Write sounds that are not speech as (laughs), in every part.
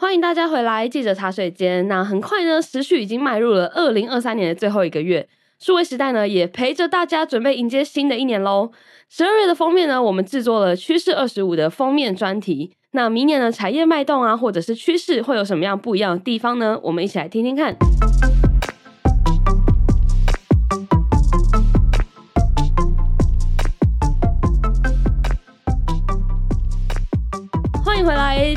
欢迎大家回来记者茶水间。那很快呢，时序已经迈入了二零二三年的最后一个月，数位时代呢也陪着大家准备迎接新的一年喽。十二月的封面呢，我们制作了趋势二十五的封面专题。那明年的产业脉动啊，或者是趋势会有什么样不一样的地方呢？我们一起来听听看。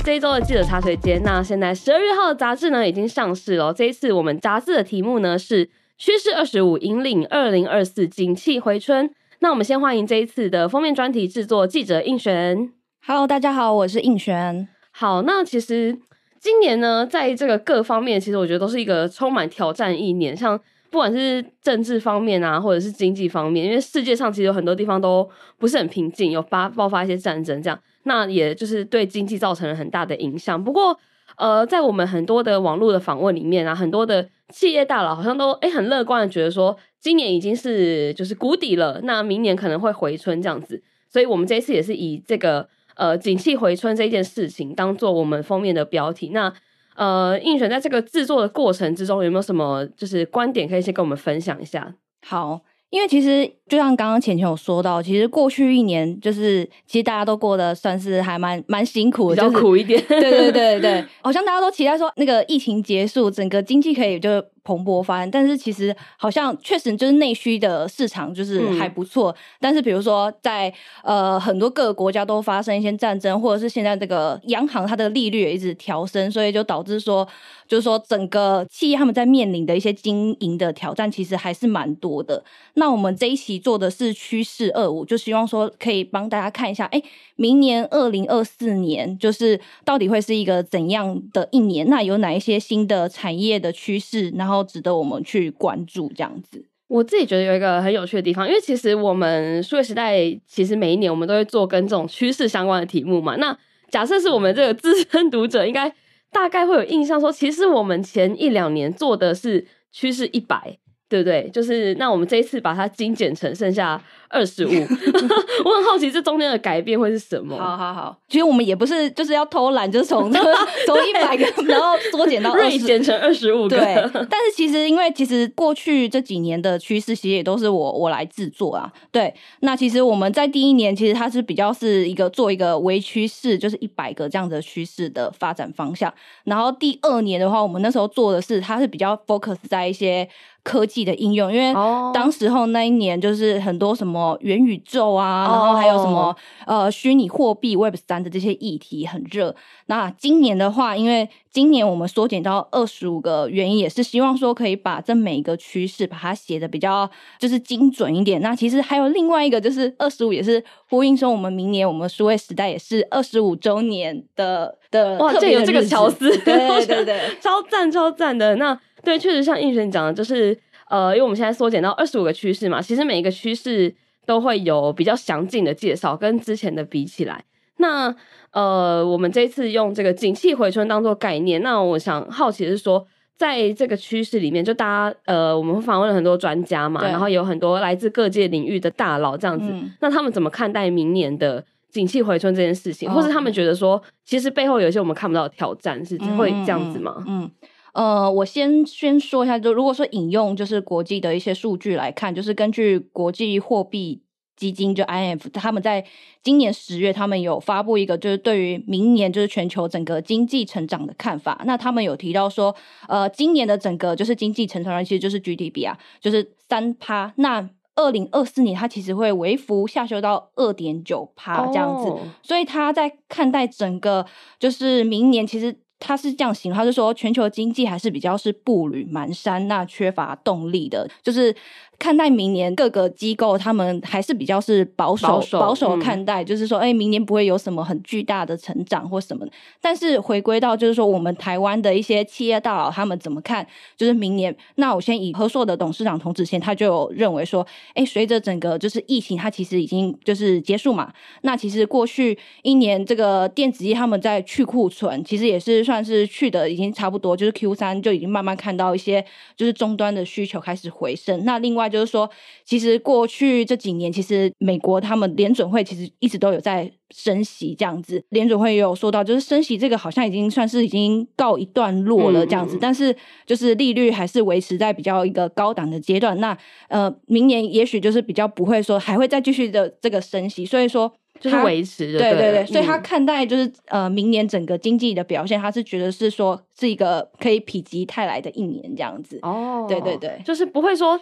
这一周的记者茶水间。那现在十二月号的杂志呢已经上市了。这一次我们杂志的题目呢是趋势二十五引领二零二四景气回春。那我们先欢迎这一次的封面专题制作记者应璇。Hello，大家好，我是应璇。好，那其实今年呢，在这个各方面，其实我觉得都是一个充满挑战一年。像不管是政治方面啊，或者是经济方面，因为世界上其实有很多地方都不是很平静，有发爆发一些战争这样。那也就是对经济造成了很大的影响。不过，呃，在我们很多的网络的访问里面啊，很多的企业大佬好像都诶、很乐观的觉得说，今年已经是就是谷底了，那明年可能会回春这样子。所以我们这一次也是以这个呃景气回春这件事情当做我们封面的标题。那呃，应选在这个制作的过程之中有没有什么就是观点可以先跟我们分享一下？好。因为其实就像刚刚浅浅有说到，其实过去一年就是其实大家都过得算是还蛮蛮辛苦的，比较苦一点。对对对对，好像大家都期待说那个疫情结束，整个经济可以就。蓬勃发展，但是其实好像确实就是内需的市场就是还不错，嗯、但是比如说在呃很多各个国家都发生一些战争，或者是现在这个央行它的利率也一直调升，所以就导致说就是说整个企业他们在面临的一些经营的挑战其实还是蛮多的。那我们这一期做的是趋势二五，就希望说可以帮大家看一下，哎、欸，明年二零二四年就是到底会是一个怎样的一年？那有哪一些新的产业的趋势？然后然后值得我们去关注，这样子。我自己觉得有一个很有趣的地方，因为其实我们数位时代其实每一年我们都会做跟这种趋势相关的题目嘛。那假设是我们这个资深读者，应该大概会有印象说，其实我们前一两年做的是趋势一百。对不对？就是那我们这一次把它精简成剩下二十五，(laughs) (laughs) 我很好奇这中间的改变会是什么？好好好，其实我们也不是就是要偷懒，就是从 (laughs) 从一百个 (laughs) 然后缩减到二十，减成二十五个。对，但是其实因为其实过去这几年的趋势其实也都是我我来制作啊。对，那其实我们在第一年其实它是比较是一个做一个微趋势，就是一百个这样的趋势的发展方向。然后第二年的话，我们那时候做的是它是比较 focus 在一些。科技的应用，因为当时候那一年就是很多什么元宇宙啊，然后还有什么呃虚拟货币 Web 三的这些议题很热。那今年的话，因为今年我们缩减到二十五个，原因也是希望说可以把这每一个趋势把它写的比较就是精准一点。那其实还有另外一个就是二十五也是呼应说我们明年我们数位时代也是二十五周年的的哇，这有这个巧思，对对对，(laughs) 对，超赞超赞的那。对，确实像应璇讲的，就是呃，因为我们现在缩减到二十五个趋势嘛，其实每一个趋势都会有比较详尽的介绍，跟之前的比起来。那呃，我们这次用这个景气回春当做概念，那我想好奇的是说，在这个趋势里面，就大家呃，我们访问了很多专家嘛，然后有很多来自各界领域的大佬这样子，嗯、那他们怎么看待明年的景气回春这件事情，或是他们觉得说，其实背后有一些我们看不到的挑战，是会这样子吗？嗯。嗯呃，我先先说一下，就如果说引用就是国际的一些数据来看，就是根据国际货币基金就 IMF，他们在今年十月，他们有发布一个就是对于明年就是全球整个经济成长的看法。那他们有提到说，呃，今年的整个就是经济成长率其实就是 GDP 啊，就是三趴。那二零二四年它其实会微幅下修到二点九趴这样子。Oh. 所以他在看待整个就是明年其实。他是这样形容，他就说全球经济还是比较是步履蹒跚，那缺乏动力的，就是。看待明年各个机构，他们还是比较是保守保守，看待，嗯、就是说，哎、欸，明年不会有什么很巨大的成长或什么的。但是回归到就是说，我们台湾的一些企业大佬他们怎么看？就是明年，那我先以和硕的董事长童子贤，他就有认为说，哎、欸，随着整个就是疫情，它其实已经就是结束嘛。那其实过去一年这个电子业他们在去库存，其实也是算。算是去的已经差不多，就是 Q 三就已经慢慢看到一些就是终端的需求开始回升。那另外就是说，其实过去这几年，其实美国他们联准会其实一直都有在升息这样子，联准会也有说到，就是升息这个好像已经算是已经告一段落了这样子，嗯、但是就是利率还是维持在比较一个高档的阶段。那呃，明年也许就是比较不会说还会再继续的这个升息，所以说。就是维持的，对对对，所以他看待就是、嗯、呃，明年整个经济的表现，他是觉得是说是一个可以否极泰来的一年这样子。哦，对对对，就是不会说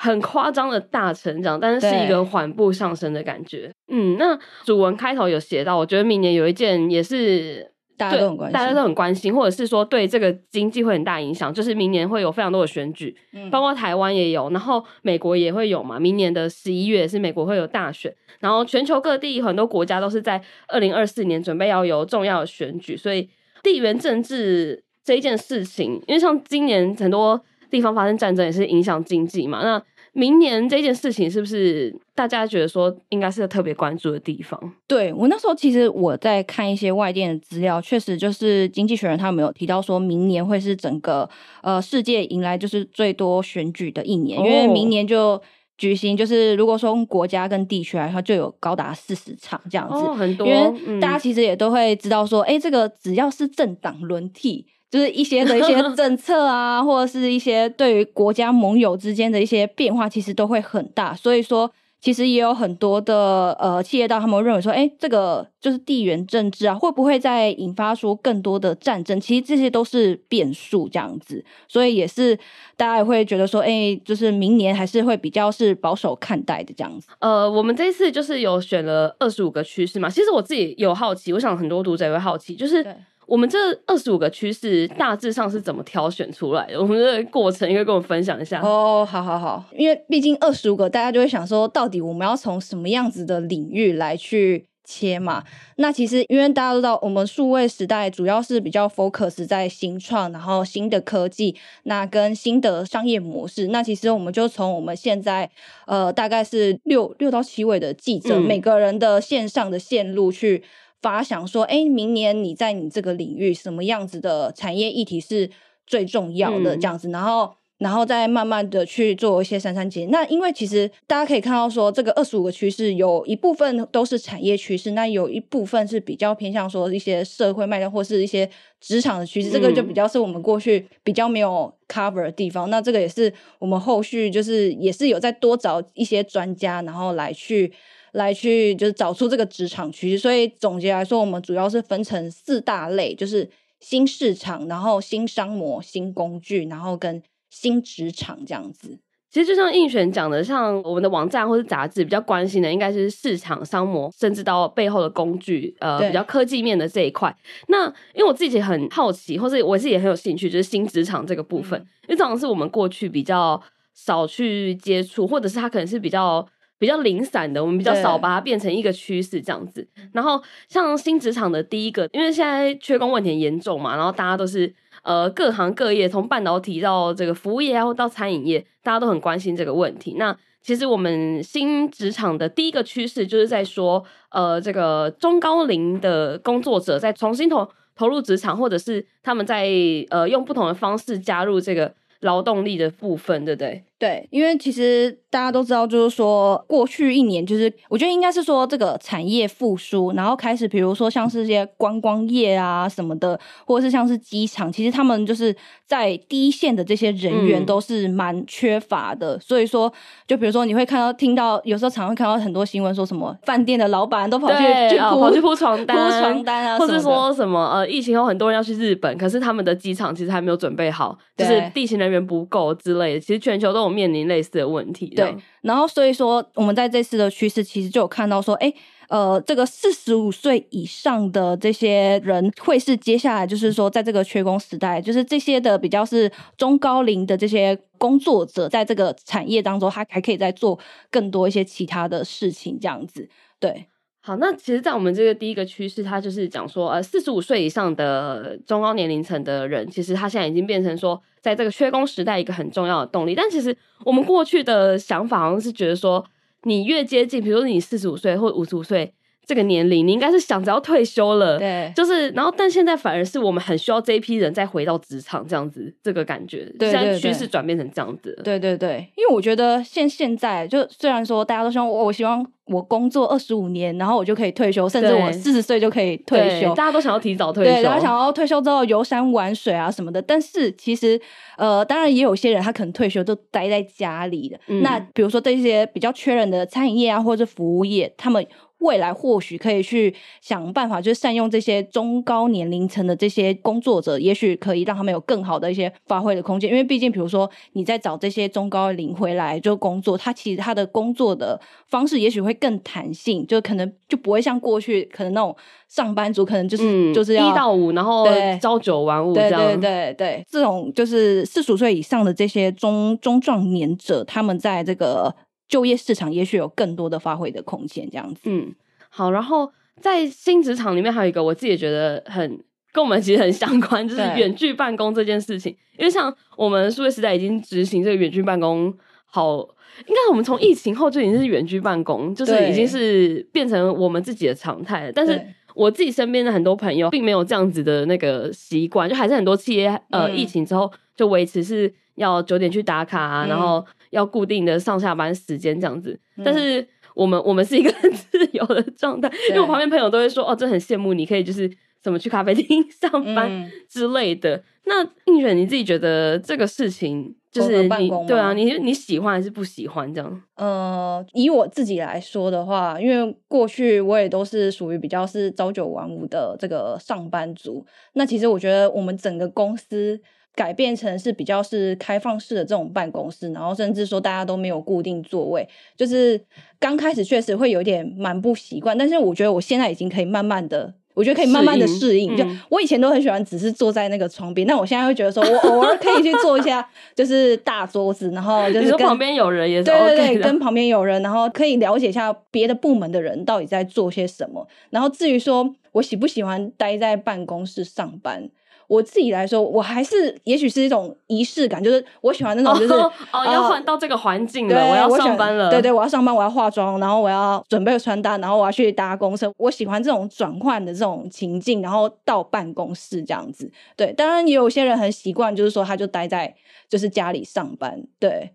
很夸张的大成长，但是是一个缓步上升的感觉。嗯，那主文开头有写到，我觉得明年有一件也是。大家都很关心，大家都很关心，或者是说对这个经济会很大影响，就是明年会有非常多的选举，嗯，包括台湾也有，然后美国也会有嘛。明年的十一月是美国会有大选，然后全球各地很多国家都是在二零二四年准备要有重要的选举，所以地缘政治这一件事情，因为像今年很多地方发生战争也是影响经济嘛，那。明年这件事情是不是大家觉得说应该是特别关注的地方？对，我那时候其实我在看一些外电的资料，确实就是经济学人他们有提到说明年会是整个呃世界迎来就是最多选举的一年，哦、因为明年就举行就是如果说从国家跟地区来说，就有高达四十场这样子，哦、很多。因为大家其实也都会知道说，哎、嗯，这个只要是政党轮替。就是一些的一些 (laughs) 政策啊，或者是一些对于国家盟友之间的一些变化，其实都会很大。所以说，其实也有很多的呃企业到他们认为说，哎，这个就是地缘政治啊，会不会再引发出更多的战争？其实这些都是变数这样子。所以也是大家也会觉得说，哎，就是明年还是会比较是保守看待的这样子。呃，我们这次就是有选了二十五个趋势嘛。其实我自己有好奇，我想很多读者也会好奇，就是。我们这二十五个趋势大致上是怎么挑选出来的？我们这个过程应该跟我分享一下哦。好好好，因为毕竟二十五个，大家就会想说，到底我们要从什么样子的领域来去切嘛？那其实因为大家都知道，我们数位时代主要是比较 focus 在新创，然后新的科技，那跟新的商业模式。那其实我们就从我们现在呃大概是六六到七位的记者，嗯、每个人的线上的线路去。发想说，哎，明年你在你这个领域什么样子的产业议题是最重要的？这样子，嗯、然后，然后再慢慢的去做一些删删减。那因为其实大家可以看到说，这个二十五个趋势有一部分都是产业趋势，那有一部分是比较偏向说一些社会脉络或是一些职场的趋势。嗯、这个就比较是我们过去比较没有 cover 的地方。那这个也是我们后续就是也是有再多找一些专家，然后来去。来去就是找出这个职场趋势，所以总结来说，我们主要是分成四大类，就是新市场，然后新商模、新工具，然后跟新职场这样子。其实就像应璇讲的，像我们的网站或是杂志比较关心的，应该是市场、商模，甚至到背后的工具，呃，比较科技面的这一块。那因为我自己很好奇，或是我自己也很有兴趣，就是新职场这个部分，嗯、因为这好像是我们过去比较少去接触，或者是它可能是比较。比较零散的，我们比较少把它变成一个趋势这样子。然后像新职场的第一个，因为现在缺工问题很严重嘛，然后大家都是呃各行各业，从半导体到这个服务业，然后到餐饮业，大家都很关心这个问题。那其实我们新职场的第一个趋势，就是在说呃这个中高龄的工作者在重新投投入职场，或者是他们在呃用不同的方式加入这个劳动力的部分，对不对？对，因为其实大家都知道，就是说过去一年，就是我觉得应该是说这个产业复苏，然后开始，比如说像是这些观光业啊什么的，或者是像是机场，其实他们就是在第一线的这些人员都是蛮缺乏的。嗯、所以说，就比如说你会看到、听到，有时候常会看到很多新闻，说什么饭店的老板都跑去去铺、跑去铺床单、铺床单啊，或是说什么呃，疫情后很多人要去日本，可是他们的机场其实还没有准备好，就是地勤人员不够之类的。其实全球都有面临类似的。问题对，然后所以说我们在这次的趋势其实就有看到说，哎，呃，这个四十五岁以上的这些人会是接下来就是说，在这个缺工时代，就是这些的比较是中高龄的这些工作者，在这个产业当中，他还可以再做更多一些其他的事情，这样子，对。好，那其实，在我们这个第一个趋势，它就是讲说，呃，四十五岁以上的中高年龄层的人，其实他现在已经变成说，在这个缺工时代一个很重要的动力。但其实我们过去的想法好像是觉得说，你越接近，比如说你四十五岁或五十五岁这个年龄，你应该是想着要退休了，对，就是，然后但现在反而是我们很需要这一批人再回到职场这样子，这个感觉，对对对，现在趋势转变成这样子，对对对，因为我觉得现现在就虽然说大家都希望我，我希望我工作二十五年，然后我就可以退休，甚至我四十岁就可以退休，大家都想要提早退休，对，大家想要退休之后游山玩水啊什么的，但是其实呃，当然也有些人他可能退休都待在家里的，嗯、那比如说这些比较缺人的餐饮业啊，或者服务业，他们。未来或许可以去想办法，就是善用这些中高年龄层的这些工作者，也许可以让他们有更好的一些发挥的空间。因为毕竟，比如说你在找这些中高龄回来就工作，他其实他的工作的方式也许会更弹性，就可能就不会像过去可能那种上班族，可能就是、嗯、就是要一到五，然后朝九晚五这样。对对对对，这种就是四十岁以上的这些中中壮年者，他们在这个。就业市场也许有更多的发挥的空间，这样子。嗯，好。然后在新职场里面，还有一个我自己也觉得很跟我们其实很相关，就是远距办公这件事情。因为像我们数位时代已经执行这个远距办公好，好应该我们从疫情后就已经是远距办公，就是已经是变成我们自己的常态了。但是我自己身边的很多朋友并没有这样子的那个习惯，就还是很多企业呃、嗯、疫情之后就维持是要九点去打卡啊，嗯、然后。要固定的上下班时间这样子，嗯、但是我们我们是一个 (laughs) 很自由的状态，因为我旁边朋友都会说哦，这很羡慕你可以就是怎么去咖啡厅 (laughs) 上班之类的。嗯、那映璇你自己觉得这个事情就是你对啊，你你喜欢还是不喜欢这样？呃，以我自己来说的话，因为过去我也都是属于比较是朝九晚五的这个上班族，那其实我觉得我们整个公司。改变成是比较是开放式的这种办公室，然后甚至说大家都没有固定座位，就是刚开始确实会有点蛮不习惯，但是我觉得我现在已经可以慢慢的，我觉得可以慢慢的适应。就我以前都很喜欢只是坐在那个床边，但我现在会觉得说我 (laughs) 偶尔可以去坐一下，就是大桌子，然后就是跟旁边有人也是 (laughs) OK，对对对，跟旁边有人，然后可以了解一下别的部门的人到底在做些什么。然后至于说我喜不喜欢待在办公室上班。我自己来说，我还是也许是一种仪式感，就是我喜欢那种，就是哦，哦 (laughs) 要换到这个环境了，我要上班了，对对，我要上班，我要化妆，然后我要准备穿搭，然后我要去搭公车。我喜欢这种转换的这种情境，然后到办公室这样子。对，当然也有些人很习惯，就是说他就待在就是家里上班，对。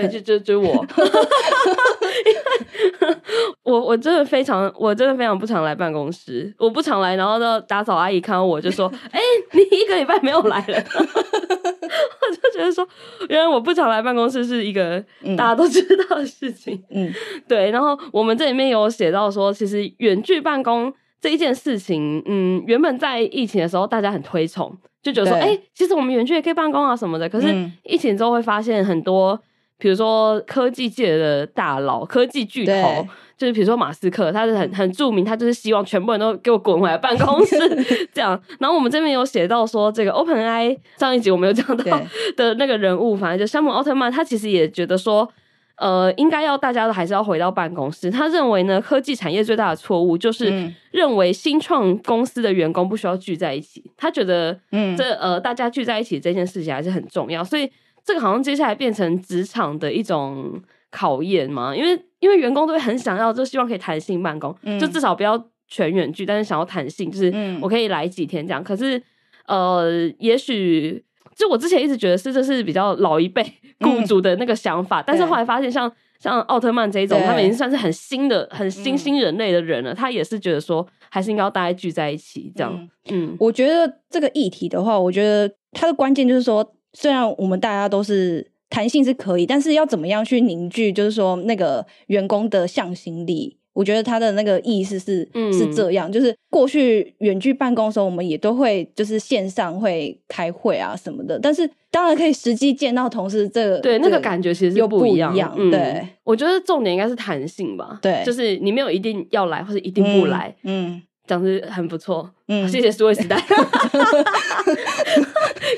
对，就就就我，(laughs) 我我真的非常，我真的非常不常来办公室，我不常来，然后呢，打扫阿姨看到我就说：“哎、欸，你一个礼拜没有来了。”我就觉得说，原来我不常来办公室是一个大家都知道的事情。嗯，(laughs) 对。然后我们这里面有写到说，其实远距办公这一件事情，嗯，原本在疫情的时候大家很推崇，就觉得说，哎、欸，其实我们远距也可以办公啊什么的。可是疫情之后会发现很多。比如说科技界的大佬、科技巨头，就是比如说马斯克，他是很很著名，他就是希望全部人都给我滚回来办公室 (laughs) 这样。然后我们这边有写到说，这个 OpenAI 上一集我们有讲到 (laughs) 的那个人物，反正就山姆奥特曼，他其实也觉得说，呃，应该要大家都还是要回到办公室。他认为呢，科技产业最大的错误就是认为新创公司的员工不需要聚在一起。他觉得，嗯，这呃，大家聚在一起这件事情还是很重要，所以。这个好像接下来变成职场的一种考验嘛，因为因为员工都会很想要，就希望可以弹性办公，嗯、就至少不要全远距，但是想要弹性，就是我可以来几天这样。嗯、可是呃，也许就我之前一直觉得是这是比较老一辈 (laughs) 雇主的那个想法，嗯、但是后来发现像像奥特曼这一种，他们已经算是很新的、很新兴人类的人了，嗯、他也是觉得说还是应该要大家聚在一起这样。嗯，嗯。我觉得这个议题的话，我觉得它的关键就是说。虽然我们大家都是弹性是可以，但是要怎么样去凝聚，就是说那个员工的向心力，我觉得他的那个意思是、嗯、是这样。就是过去远距办公的时候，我们也都会就是线上会开会啊什么的，但是当然可以实际见到同事，这个对那个感觉其实又不一样。一样嗯、对，我觉得重点应该是弹性吧。对，就是你没有一定要来或者一定不来。嗯。嗯讲的很不错，嗯，谢谢数位时代，(laughs)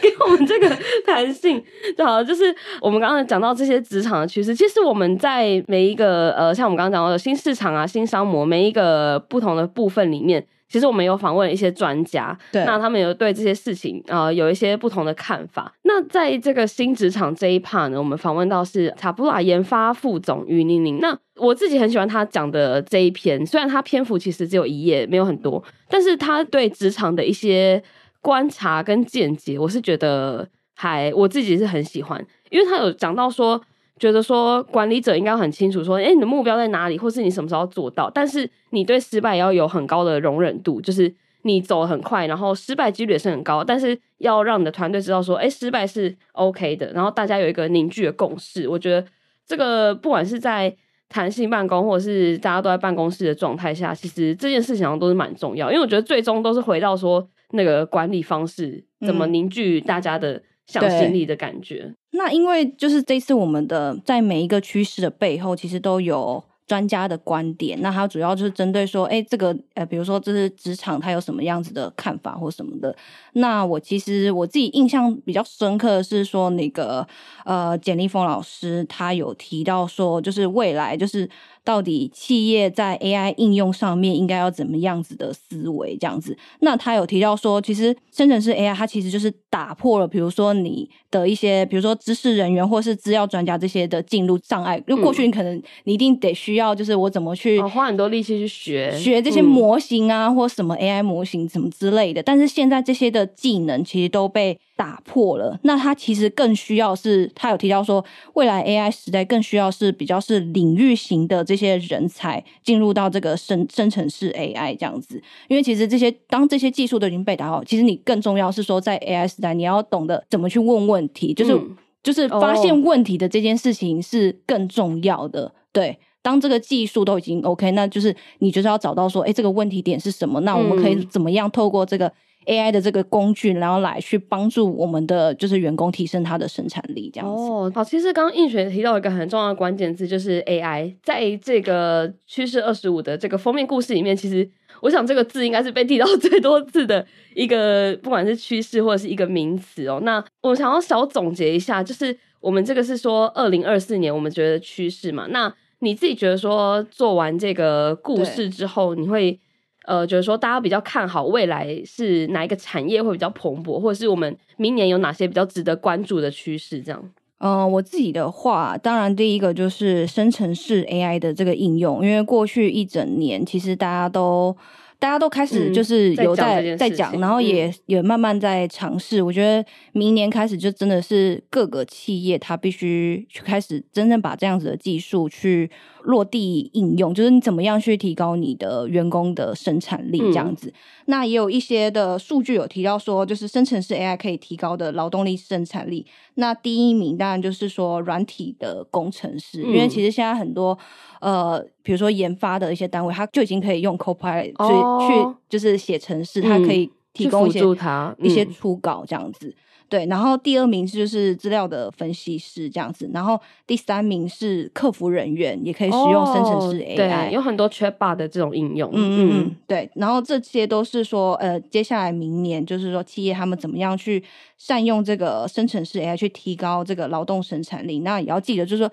给我我们这个弹性，就好，就是我们刚刚讲到这些职场的趋势，其实我们在每一个呃，像我们刚刚讲到的新市场啊、新商模，每一个不同的部分里面。其实我们有访问一些专家，对，那他们有对这些事情呃有一些不同的看法。那在这个新职场这一 part 呢，我们访问到是 Taboola 研发副总于宁宁。那我自己很喜欢他讲的这一篇，虽然他篇幅其实只有一页，没有很多，但是他对职场的一些观察跟见解，我是觉得还我自己是很喜欢，因为他有讲到说。觉得说管理者应该很清楚，说，哎，你的目标在哪里，或是你什么时候要做到？但是你对失败也要有很高的容忍度，就是你走很快，然后失败几率也是很高，但是要让你的团队知道说，哎，失败是 OK 的，然后大家有一个凝聚的共识。我觉得这个不管是在弹性办公，或者是大家都在办公室的状态下，其实这件事情上都是蛮重要，因为我觉得最终都是回到说那个管理方式怎么凝聚大家的向心力的感觉。嗯那因为就是这次我们的在每一个趋势的背后，其实都有专家的观点。那他主要就是针对说，哎，这个呃，比如说这是职场，他有什么样子的看法或什么的。那我其实我自己印象比较深刻的是说，那个呃，简立峰老师他有提到说，就是未来就是。到底企业在 AI 应用上面应该要怎么样子的思维？这样子，那他有提到说，其实生成式 AI 它其实就是打破了，比如说你的一些，比如说知识人员或是资料专家这些的进入障碍。因为过去你可能你一定得需要，就是我怎么去花很多力气去学学这些模型啊，嗯、或什么 AI 模型什么之类的。但是现在这些的技能其实都被打破了。那他其实更需要是，他有提到说，未来 AI 时代更需要是比较是领域型的这些。些人才进入到这个生生成式 AI 这样子，因为其实这些当这些技术都已经被打好，其实你更重要是说在 AI 时代，你要懂得怎么去问问题，就是、嗯、就是发现问题的这件事情是更重要的。哦、对，当这个技术都已经 OK，那就是你就是要找到说，哎，这个问题点是什么？那我们可以怎么样透过这个。AI 的这个工具，然后来去帮助我们的就是员工提升他的生产力，这样子。哦，好，其实刚刚映雪提到一个很重要的关键字，就是 AI。在这个趋势二十五的这个封面故事里面，其实我想这个字应该是被提到 (laughs) 最多次的一个，不管是趋势或者是一个名词哦。那我想要小总结一下，就是我们这个是说二零二四年我们觉得趋势嘛。那你自己觉得说做完这个故事之后，你会？呃，就是说，大家比较看好未来是哪一个产业会比较蓬勃，或者是我们明年有哪些比较值得关注的趋势？这样。嗯、呃，我自己的话，当然第一个就是生成式 AI 的这个应用，因为过去一整年，其实大家都。大家都开始就是有在、嗯、在讲，然后也、嗯、也慢慢在尝试。我觉得明年开始就真的是各个企业，它必须去开始真正把这样子的技术去落地应用，就是你怎么样去提高你的员工的生产力这样子。嗯、那也有一些的数据有提到说，就是生成式 AI 可以提高的劳动力生产力。那第一名当然就是说软体的工程师，嗯、因为其实现在很多。呃，比如说研发的一些单位，它就已经可以用 Copilot 去、哦、去就是写程式，它可以提供一些、嗯、一些初稿这样子。对，然后第二名就是资料的分析师这样子，然后第三名是客服人员，也可以使用生成式 AI，、哦、对，有很多 Chatbot 的这种应用。嗯嗯嗯，对，然后这些都是说，呃，接下来明年就是说企业他们怎么样去善用这个生成式 AI 去提高这个劳动生产力。那也要记得，就是说。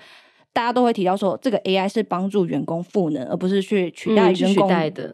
大家都会提到说，这个 AI 是帮助员工赋能，而不是去取代员工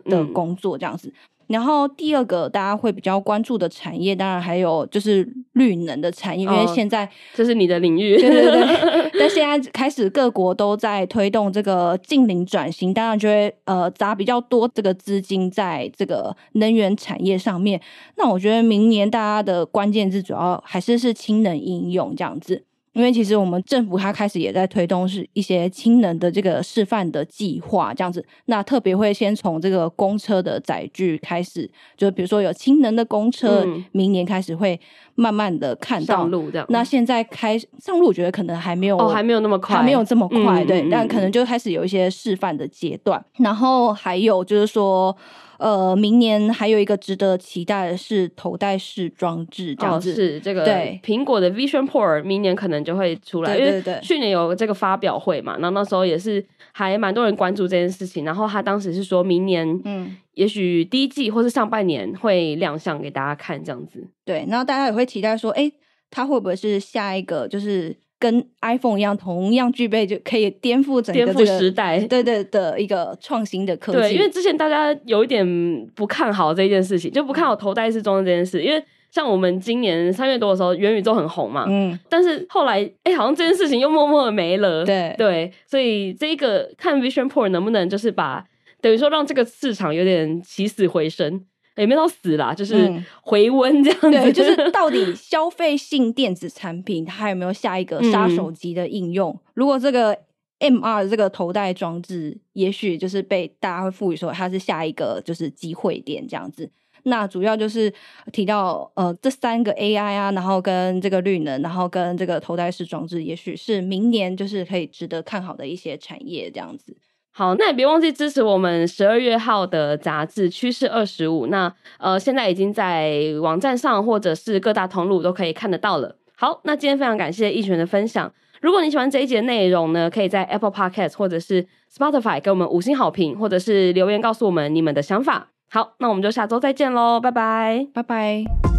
的工作这样子。嗯嗯、然后第二个大家会比较关注的产业，当然还有就是绿能的产业，哦、因为现在这是你的领域，对对对。(laughs) 但现在开始各国都在推动这个近零转型，当然就会呃砸比较多这个资金在这个能源产业上面。那我觉得明年大家的关键字主要还是是氢能应用这样子。因为其实我们政府它开始也在推动是一些氢能的这个示范的计划，这样子。那特别会先从这个公车的载具开始，就比如说有氢能的公车，嗯、明年开始会慢慢的看到上路这样。那现在开上路，我觉得可能还没有，哦，还没有那么快，还没有这么快，嗯、对。但可能就开始有一些示范的阶段。然后还有就是说。呃，明年还有一个值得期待的是头戴式装置，这样子。哦、是这个对苹果的 Vision Pro，明年可能就会出来。对对对，因为去年有这个发表会嘛，然后那时候也是还蛮多人关注这件事情。然后他当时是说明年，嗯，也许第一季或是上半年会亮相给大家看这样子。对，然后大家也会期待说，哎。它会不会是下一个就是跟 iPhone 一样，同样具备就可以颠覆整个、这个、颠覆时代，对对的一个创新的科技？对，因为之前大家有一点不看好这件事情，就不看好头戴式装置这件事，因为。像我们今年三月多的时候，元宇宙很红嘛，嗯，但是后来，哎、欸，好像这件事情又默默的没了，对对，所以这一个看 Vision Pro 能不能就是把等于说让这个市场有点起死回生，也没到死啦，就是回温这样子，嗯、对，就是 (laughs) 到底消费性电子产品它还有没有下一个杀手级的应用？嗯、如果这个 MR 这个头戴装置，也许就是被大家会赋予说它是下一个就是机会点这样子。那主要就是提到呃这三个 AI 啊，然后跟这个绿能，然后跟这个头戴式装置，也许是明年就是可以值得看好的一些产业这样子。好，那也别忘记支持我们十二月号的杂志趋势二十五。那呃现在已经在网站上或者是各大通路都可以看得到了。好，那今天非常感谢一璇的分享。如果你喜欢这一节内容呢，可以在 Apple Podcast 或者是 Spotify 给我们五星好评，或者是留言告诉我们你们的想法。好，那我们就下周再见喽，拜拜，拜拜。